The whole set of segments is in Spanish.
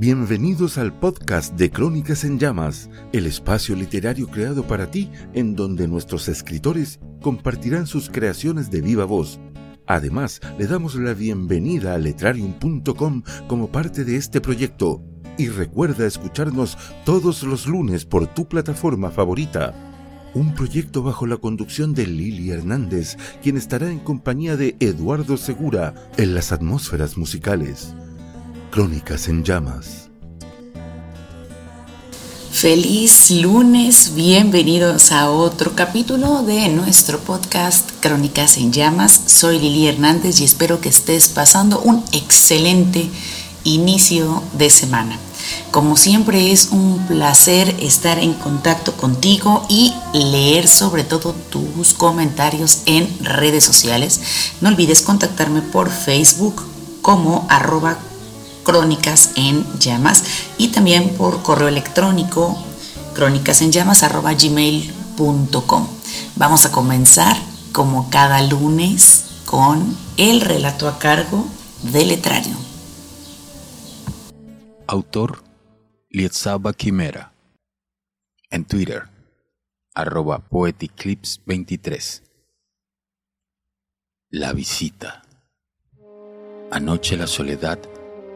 Bienvenidos al podcast de Crónicas en Llamas, el espacio literario creado para ti en donde nuestros escritores compartirán sus creaciones de viva voz. Además, le damos la bienvenida a letrarium.com como parte de este proyecto y recuerda escucharnos todos los lunes por tu plataforma favorita. Un proyecto bajo la conducción de Lili Hernández, quien estará en compañía de Eduardo Segura en las atmósferas musicales. Crónicas en llamas. Feliz lunes, bienvenidos a otro capítulo de nuestro podcast Crónicas en llamas. Soy Lili Hernández y espero que estés pasando un excelente inicio de semana. Como siempre es un placer estar en contacto contigo y leer sobre todo tus comentarios en redes sociales. No olvides contactarme por Facebook como arroba Crónicas en Llamas y también por correo electrónico crónicasenllamas.gmail.com. Vamos a comenzar como cada lunes con el relato a cargo del letrario. Autor Lietzaba Quimera. En Twitter, arroba poeticlips23. La visita. Anoche la soledad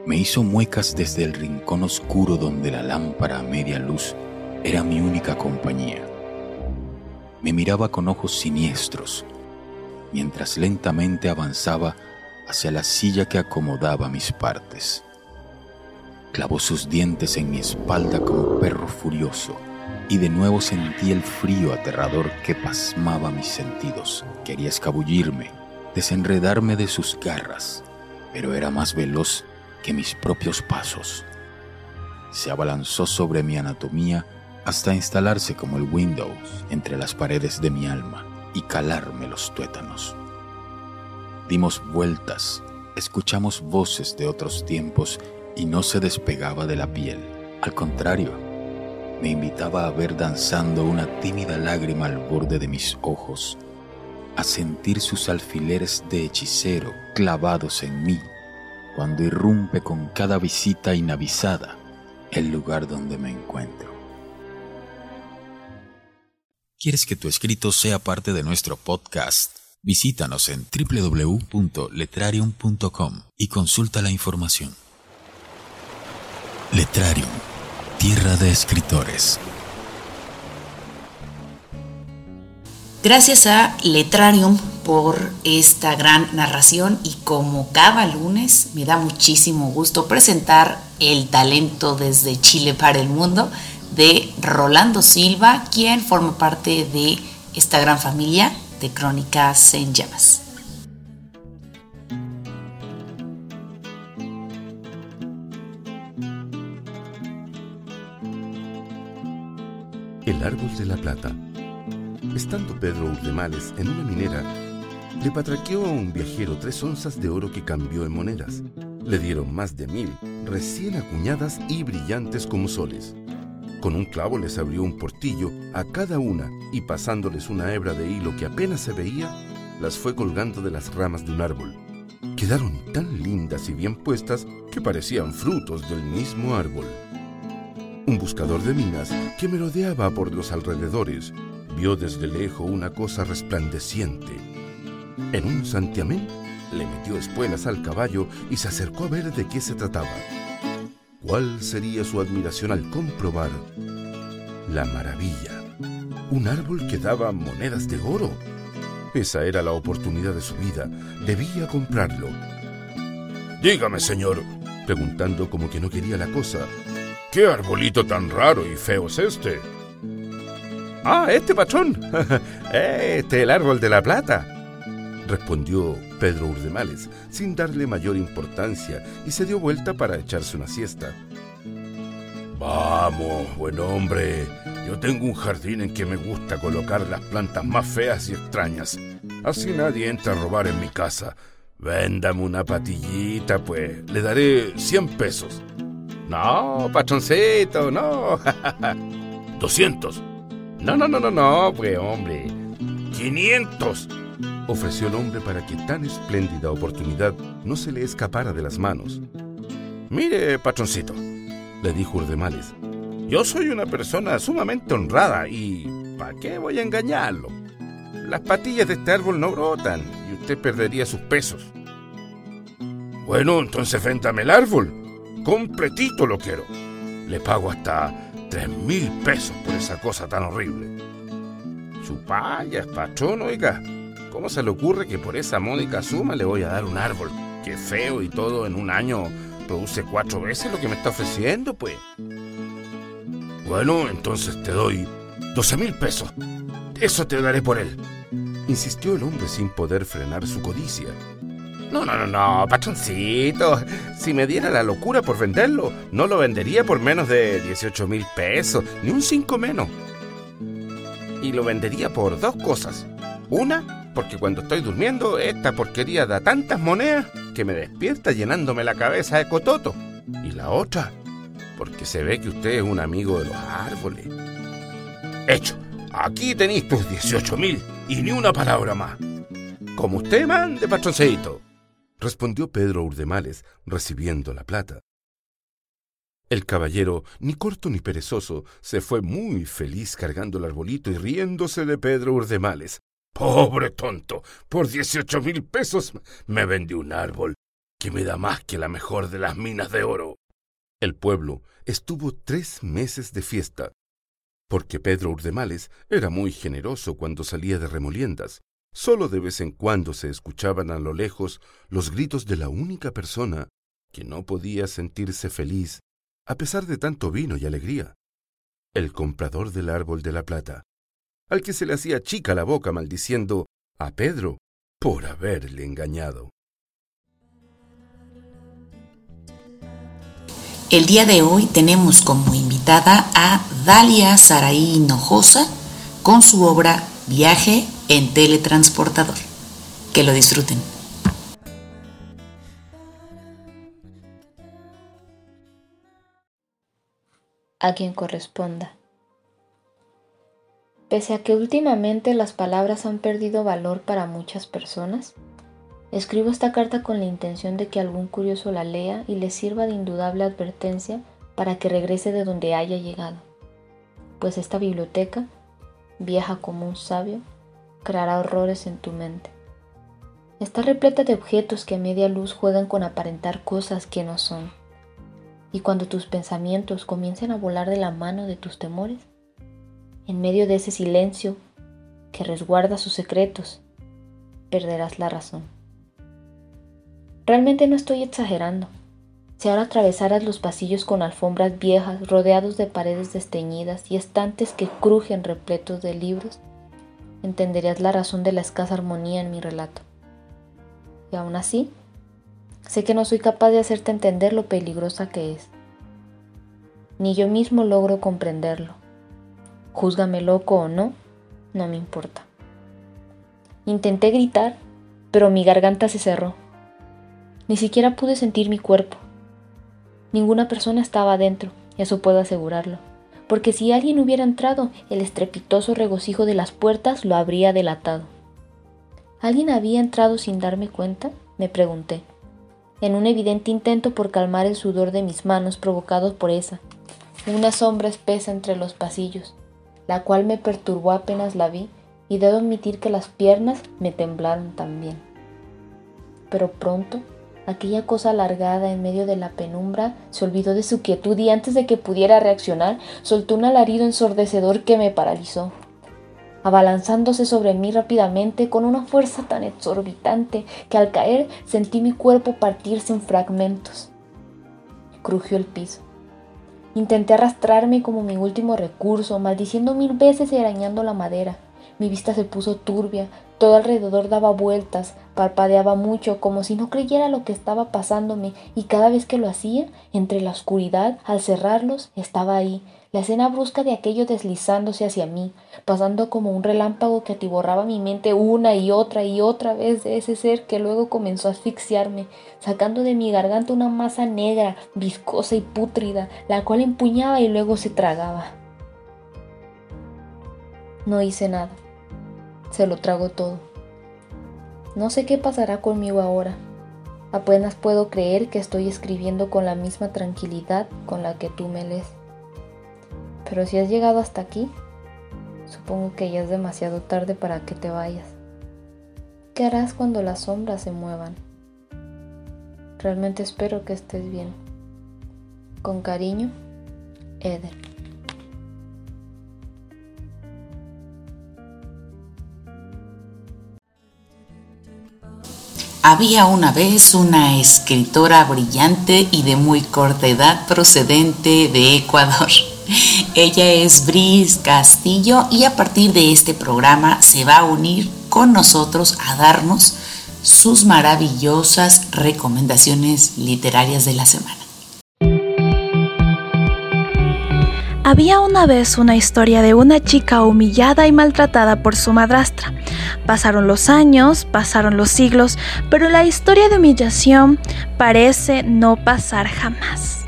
me hizo muecas desde el rincón oscuro donde la lámpara a media luz era mi única compañía. Me miraba con ojos siniestros, mientras lentamente avanzaba hacia la silla que acomodaba mis partes. Clavó sus dientes en mi espalda como perro furioso y de nuevo sentí el frío aterrador que pasmaba mis sentidos. Quería escabullirme, desenredarme de sus garras, pero era más veloz que mis propios pasos. Se abalanzó sobre mi anatomía hasta instalarse como el Windows entre las paredes de mi alma y calarme los tuétanos. Dimos vueltas, escuchamos voces de otros tiempos y no se despegaba de la piel. Al contrario, me invitaba a ver danzando una tímida lágrima al borde de mis ojos, a sentir sus alfileres de hechicero clavados en mí cuando irrumpe con cada visita inavisada el lugar donde me encuentro. ¿Quieres que tu escrito sea parte de nuestro podcast? Visítanos en www.letrarium.com y consulta la información. Letrarium, tierra de escritores. Gracias a Letrarium por esta gran narración y como cada lunes me da muchísimo gusto presentar el talento desde Chile para el mundo de Rolando Silva, quien forma parte de esta gran familia de Crónicas en Llamas. El árbol de la plata Estando Pedro Urdemales en una minera, le patraqueó a un viajero tres onzas de oro que cambió en monedas. Le dieron más de mil, recién acuñadas y brillantes como soles. Con un clavo les abrió un portillo a cada una y pasándoles una hebra de hilo que apenas se veía, las fue colgando de las ramas de un árbol. Quedaron tan lindas y bien puestas que parecían frutos del mismo árbol. Un buscador de minas que merodeaba por los alrededores vio desde lejos una cosa resplandeciente. En un santiamén le metió espuelas al caballo y se acercó a ver de qué se trataba. ¿Cuál sería su admiración al comprobar la maravilla? Un árbol que daba monedas de oro. Esa era la oportunidad de su vida. Debía comprarlo. Dígame, señor, preguntando como que no quería la cosa. ¿Qué arbolito tan raro y feo es este? Ah, este patrón. este es el árbol de la plata. Respondió Pedro Urdemales, sin darle mayor importancia, y se dio vuelta para echarse una siesta. Vamos, buen hombre. Yo tengo un jardín en que me gusta colocar las plantas más feas y extrañas. Así nadie entra a robar en mi casa. Véndame una patillita, pues. Le daré 100 pesos. No, patroncito, no. 200. No, no, no, no, no, pues hombre. 500. Ofreció el hombre para que tan espléndida oportunidad no se le escapara de las manos. Mire, patroncito, le dijo Urdemales. Yo soy una persona sumamente honrada y ¿para qué voy a engañarlo? Las patillas de este árbol no brotan y usted perdería sus pesos. Bueno, entonces véndame el árbol. Completito lo quiero. Le pago hasta tres mil pesos por esa cosa tan horrible. Chupayas, patrón, oiga. ¿Cómo se le ocurre que por esa módica suma le voy a dar un árbol? Que feo y todo en un año produce cuatro veces lo que me está ofreciendo, pues. Bueno, entonces te doy doce mil pesos. Eso te daré por él. Insistió el hombre sin poder frenar su codicia. No, no, no, no, patroncito. Si me diera la locura por venderlo, no lo vendería por menos de 18 mil pesos, ni un cinco menos. Y lo vendería por dos cosas. Una, porque cuando estoy durmiendo, esta porquería da tantas monedas que me despierta llenándome la cabeza de cototo. Y la otra, porque se ve que usted es un amigo de los árboles. Hecho, aquí tenéis tus 18 mil y ni una palabra más. Como usted mande, patroncito, respondió Pedro Urdemales, recibiendo la plata. El caballero, ni corto ni perezoso, se fue muy feliz cargando el arbolito y riéndose de Pedro Urdemales. Pobre tonto, por dieciocho mil pesos me vendió un árbol que me da más que la mejor de las minas de oro. El pueblo estuvo tres meses de fiesta, porque Pedro Urdemales era muy generoso cuando salía de remoliendas. Solo de vez en cuando se escuchaban a lo lejos los gritos de la única persona que no podía sentirse feliz a pesar de tanto vino y alegría, el comprador del árbol de la plata, al que se le hacía chica la boca maldiciendo a Pedro por haberle engañado. El día de hoy tenemos como invitada a Dalia Saraí Hinojosa con su obra Viaje en Teletransportador. Que lo disfruten. A quien corresponda. Pese a que últimamente las palabras han perdido valor para muchas personas, escribo esta carta con la intención de que algún curioso la lea y le sirva de indudable advertencia para que regrese de donde haya llegado, pues esta biblioteca, vieja como un sabio, creará horrores en tu mente. Está repleta de objetos que a media luz juegan con aparentar cosas que no son. Y cuando tus pensamientos comiencen a volar de la mano de tus temores, en medio de ese silencio que resguarda sus secretos, perderás la razón. Realmente no estoy exagerando. Si ahora atravesaras los pasillos con alfombras viejas, rodeados de paredes desteñidas y estantes que crujen repletos de libros, entenderías la razón de la escasa armonía en mi relato. Y aún así, sé que no soy capaz de hacerte entender lo peligrosa que es. Ni yo mismo logro comprenderlo. Júzgame loco o no, no me importa. Intenté gritar, pero mi garganta se cerró. Ni siquiera pude sentir mi cuerpo. Ninguna persona estaba adentro, eso puedo asegurarlo, porque si alguien hubiera entrado, el estrepitoso regocijo de las puertas lo habría delatado. ¿Alguien había entrado sin darme cuenta? me pregunté, en un evidente intento por calmar el sudor de mis manos provocados por esa, una sombra espesa entre los pasillos la cual me perturbó apenas la vi y debo admitir que las piernas me temblaron también. Pero pronto, aquella cosa alargada en medio de la penumbra se olvidó de su quietud y antes de que pudiera reaccionar, soltó un alarido ensordecedor que me paralizó. Abalanzándose sobre mí rápidamente con una fuerza tan exorbitante que al caer sentí mi cuerpo partirse en fragmentos. Crujió el piso. Intenté arrastrarme como mi último recurso, maldiciendo mil veces y arañando la madera. Mi vista se puso turbia, todo alrededor daba vueltas, parpadeaba mucho, como si no creyera lo que estaba pasándome, y cada vez que lo hacía, entre la oscuridad, al cerrarlos, estaba ahí, la escena brusca de aquello deslizándose hacia mí, pasando como un relámpago que atiborraba mi mente una y otra y otra vez de ese ser que luego comenzó a asfixiarme, sacando de mi garganta una masa negra, viscosa y pútrida, la cual empuñaba y luego se tragaba. No hice nada. Se lo trago todo. No sé qué pasará conmigo ahora. Apenas puedo creer que estoy escribiendo con la misma tranquilidad con la que tú me lees. Pero si has llegado hasta aquí, supongo que ya es demasiado tarde para que te vayas. ¿Qué harás cuando las sombras se muevan? Realmente espero que estés bien. Con cariño, Eder. Había una vez una escritora brillante y de muy corta edad procedente de Ecuador. Ella es Bris Castillo y a partir de este programa se va a unir con nosotros a darnos sus maravillosas recomendaciones literarias de la semana. Había una vez una historia de una chica humillada y maltratada por su madrastra. Pasaron los años, pasaron los siglos, pero la historia de humillación parece no pasar jamás.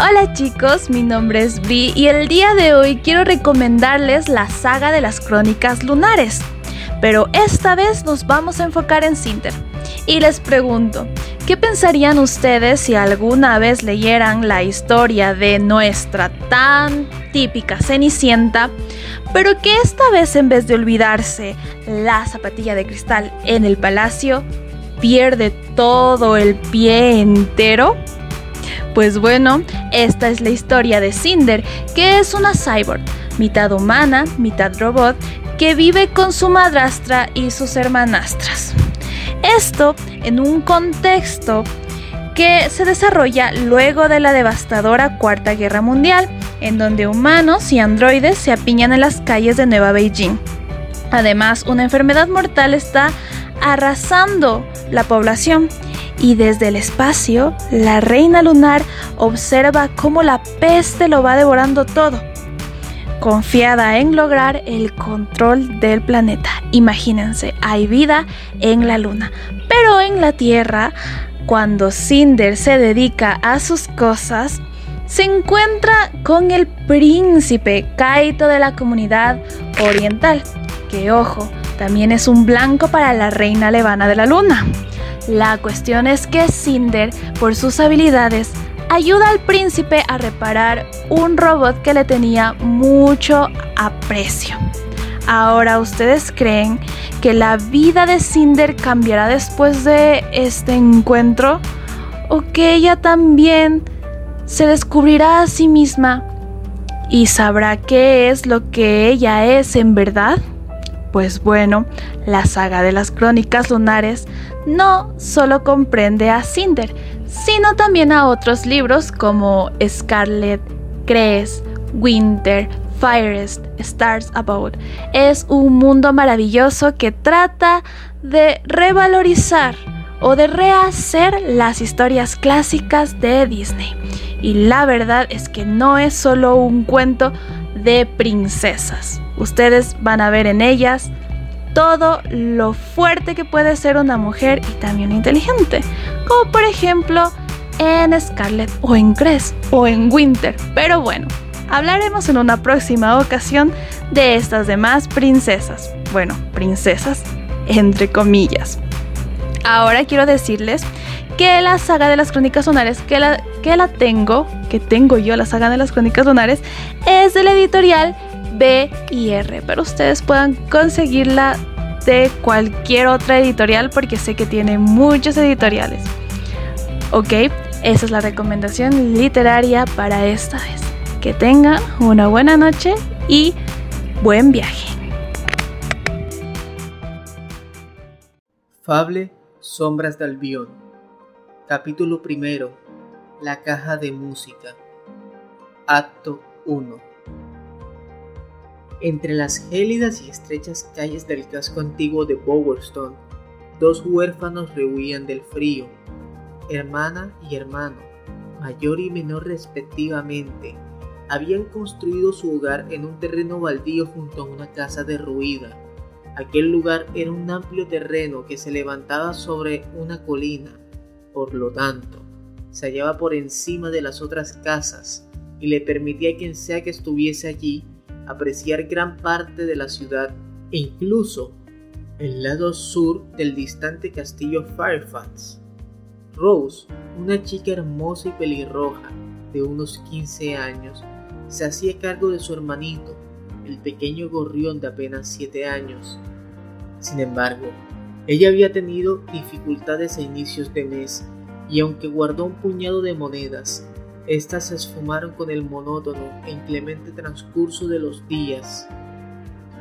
Hola chicos, mi nombre es Bri y el día de hoy quiero recomendarles la saga de las crónicas lunares. Pero esta vez nos vamos a enfocar en Cinder. Y les pregunto, ¿qué pensarían ustedes si alguna vez leyeran la historia de nuestra tan típica Cenicienta, pero que esta vez en vez de olvidarse la zapatilla de cristal en el palacio, pierde todo el pie entero? Pues bueno, esta es la historia de Cinder, que es una cyborg, mitad humana, mitad robot, que vive con su madrastra y sus hermanastras. Esto en un contexto que se desarrolla luego de la devastadora Cuarta Guerra Mundial, en donde humanos y androides se apiñan en las calles de Nueva Beijing. Además, una enfermedad mortal está arrasando la población y desde el espacio, la reina lunar observa cómo la peste lo va devorando todo confiada en lograr el control del planeta. Imagínense, hay vida en la luna, pero en la Tierra, cuando Cinder se dedica a sus cosas, se encuentra con el príncipe Kaito de la comunidad oriental, que ojo, también es un blanco para la reina levana de la luna. La cuestión es que Cinder, por sus habilidades, ayuda al príncipe a reparar un robot que le tenía mucho aprecio. Ahora, ¿ustedes creen que la vida de Cinder cambiará después de este encuentro? ¿O que ella también se descubrirá a sí misma y sabrá qué es lo que ella es en verdad? Pues bueno, la saga de las crónicas lunares no solo comprende a Cinder, sino también a otros libros como Scarlet, Cress, Winter, Firest, Stars About. Es un mundo maravilloso que trata de revalorizar o de rehacer las historias clásicas de Disney. Y la verdad es que no es solo un cuento de princesas. Ustedes van a ver en ellas todo lo fuerte que puede ser una mujer y también inteligente, como por ejemplo en Scarlet o en Cress o en Winter. Pero bueno, hablaremos en una próxima ocasión de estas demás princesas. Bueno, princesas entre comillas. Ahora quiero decirles que la saga de las crónicas lunares, que la, que la tengo, que tengo yo, la saga de las crónicas lunares, es de editorial B y R, pero ustedes puedan conseguirla de cualquier otra editorial porque sé que tiene muchos editoriales. Ok, esa es la recomendación literaria para esta vez. Que tengan una buena noche y buen viaje. Fable Sombras de Albión Capítulo primero La caja de música Acto 1 Entre las gélidas y estrechas calles del casco antiguo de Bowerstone, dos huérfanos rehuían del frío hermana y hermano, mayor y menor respectivamente, habían construido su hogar en un terreno baldío junto a una casa derruida. Aquel lugar era un amplio terreno que se levantaba sobre una colina, por lo tanto, se hallaba por encima de las otras casas y le permitía a quien sea que estuviese allí apreciar gran parte de la ciudad e incluso el lado sur del distante castillo Fairfax Rose, una chica hermosa y pelirroja de unos 15 años, se hacía cargo de su hermanito, el pequeño gorrión de apenas 7 años. Sin embargo, ella había tenido dificultades a inicios de mes y aunque guardó un puñado de monedas, éstas se esfumaron con el monótono e inclemente transcurso de los días,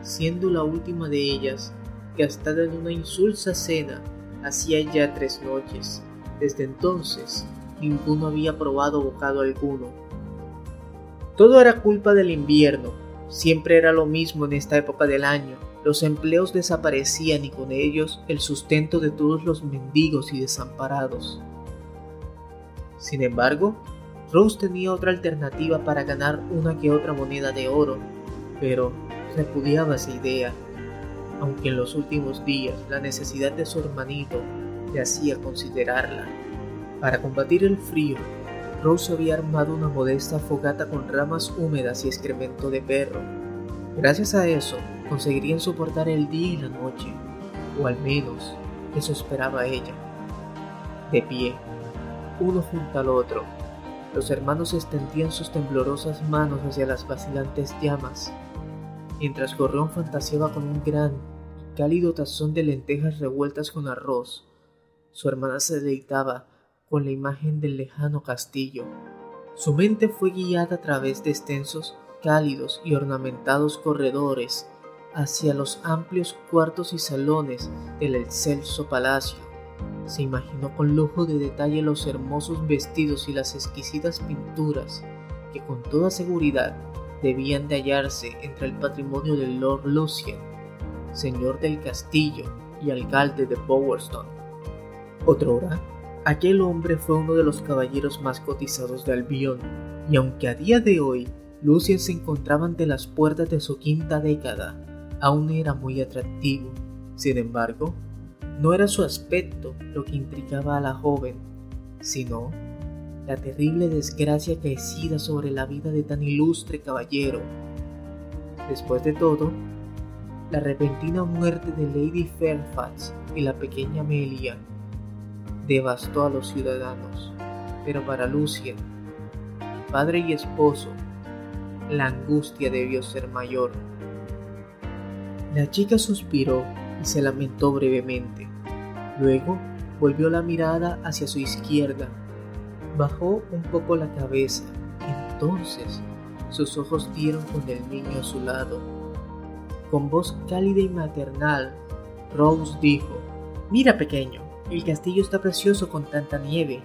siendo la última de ellas gastada en una insulsa cena hacía ya tres noches. Desde entonces, ninguno había probado bocado alguno. Todo era culpa del invierno, siempre era lo mismo en esta época del año. Los empleos desaparecían y con ellos el sustento de todos los mendigos y desamparados. Sin embargo, Rose tenía otra alternativa para ganar una que otra moneda de oro, pero repudiaba esa idea, aunque en los últimos días la necesidad de su hermanito le hacía considerarla. Para combatir el frío, Rose había armado una modesta fogata con ramas húmedas y excremento de perro. Gracias a eso, conseguirían soportar el día y la noche, o al menos eso esperaba ella. De pie, uno junto al otro, los hermanos extendían sus temblorosas manos hacia las vacilantes llamas, mientras Gorrión fantaseaba con un gran y cálido tazón de lentejas revueltas con arroz. Su hermana se deleitaba con la imagen del lejano castillo. Su mente fue guiada a través de extensos, cálidos y ornamentados corredores hacia los amplios cuartos y salones del excelso palacio. Se imaginó con lujo de detalle los hermosos vestidos y las exquisitas pinturas que con toda seguridad debían de hallarse entre el patrimonio del Lord Lucien, señor del castillo y alcalde de Bowerstone. Otrora, aquel hombre fue uno de los caballeros más cotizados de Albion, y aunque a día de hoy Lucien se encontraba ante las puertas de su quinta década, aún era muy atractivo. Sin embargo, no era su aspecto lo que intrigaba a la joven, sino la terrible desgracia caecida sobre la vida de tan ilustre caballero. Después de todo, la repentina muerte de Lady Fairfax y la pequeña Amelia devastó a los ciudadanos, pero para Lucien, padre y esposo, la angustia debió ser mayor. La chica suspiró y se lamentó brevemente. Luego volvió la mirada hacia su izquierda Bajó un poco la cabeza. Entonces sus ojos dieron con el niño a su lado. Con voz cálida y maternal, Rose dijo, Mira pequeño, el castillo está precioso con tanta nieve.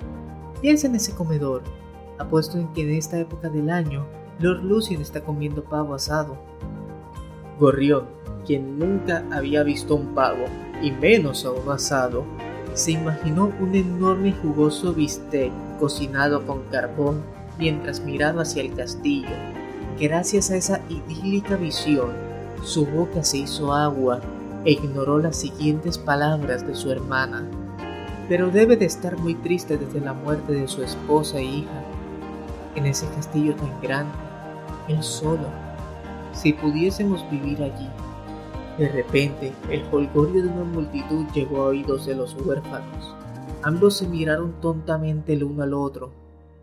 Piensa en ese comedor. Apuesto en que en esta época del año Lord Lucien está comiendo pavo asado. Gorrión, quien nunca había visto un pavo, y menos a un asado, se imaginó un enorme y jugoso bistec cocinado con carbón mientras miraba hacia el castillo. Gracias a esa idílica visión, su boca se hizo agua e ignoró las siguientes palabras de su hermana. Pero debe de estar muy triste desde la muerte de su esposa e hija. En ese castillo tan grande, él solo. Si pudiésemos vivir allí, de repente, el holgorio de una multitud llegó a oídos de los huérfanos. Ambos se miraron tontamente el uno al otro,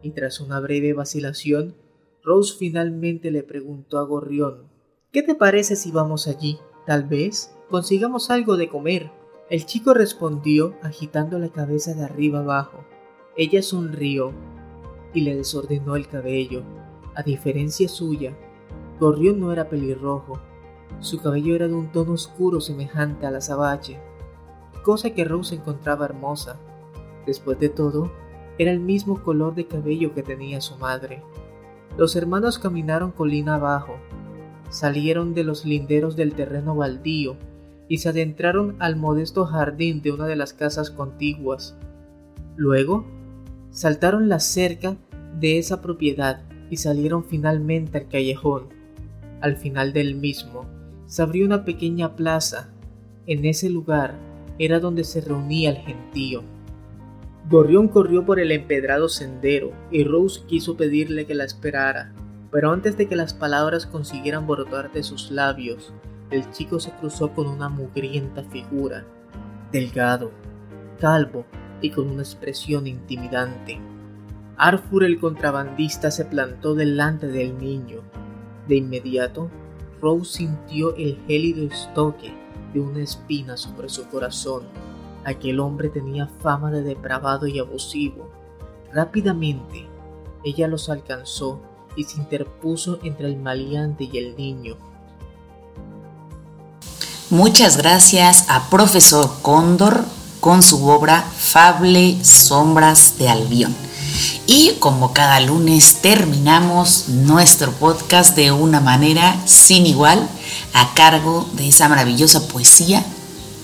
y tras una breve vacilación, Rose finalmente le preguntó a Gorrión ¿Qué te parece si vamos allí? Tal vez consigamos algo de comer. El chico respondió agitando la cabeza de arriba abajo. Ella sonrió y le desordenó el cabello. A diferencia suya, Gorrión no era pelirrojo, su cabello era de un tono oscuro semejante al azabache, cosa que Rose encontraba hermosa. Después de todo, era el mismo color de cabello que tenía su madre. Los hermanos caminaron colina abajo, salieron de los linderos del terreno baldío y se adentraron al modesto jardín de una de las casas contiguas. Luego, saltaron la cerca de esa propiedad y salieron finalmente al callejón. Al final del mismo, se abrió una pequeña plaza. En ese lugar era donde se reunía el gentío. Gorrión corrió por el empedrado sendero y Rose quiso pedirle que la esperara, pero antes de que las palabras consiguieran brotar de sus labios, el chico se cruzó con una mugrienta figura, delgado, calvo y con una expresión intimidante. Arthur el contrabandista se plantó delante del niño. De inmediato, Rose sintió el gélido estoque de una espina sobre su corazón. Aquel hombre tenía fama de depravado y abusivo. Rápidamente, ella los alcanzó y se interpuso entre el maleante y el niño. Muchas gracias a Profesor Cóndor con su obra Fable Sombras de Albión. Y como cada lunes terminamos nuestro podcast de una manera sin igual a cargo de esa maravillosa poesía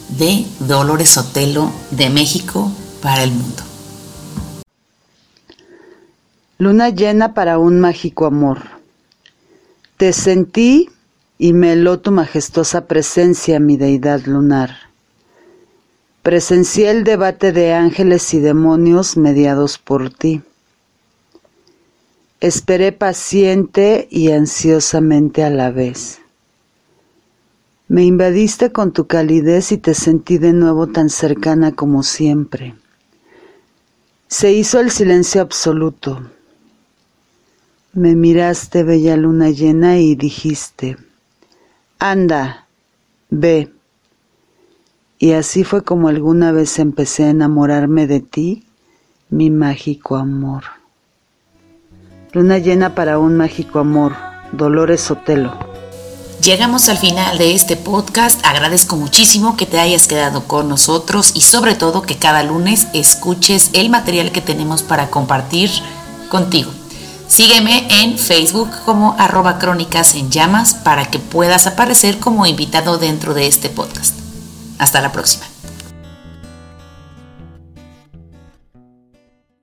de Dolores Sotelo de México para el mundo. Luna llena para un mágico amor. Te sentí y me heló tu majestuosa presencia, mi deidad lunar. Presencié el debate de ángeles y demonios mediados por ti. Esperé paciente y ansiosamente a la vez. Me invadiste con tu calidez y te sentí de nuevo tan cercana como siempre. Se hizo el silencio absoluto. Me miraste, bella luna llena, y dijiste, anda, ve. Y así fue como alguna vez empecé a enamorarme de ti, mi mágico amor. Luna llena para un mágico amor, Dolores Sotelo. Llegamos al final de este podcast. Agradezco muchísimo que te hayas quedado con nosotros y sobre todo que cada lunes escuches el material que tenemos para compartir contigo. Sígueme en Facebook como arroba crónicas en llamas para que puedas aparecer como invitado dentro de este podcast. Hasta la próxima.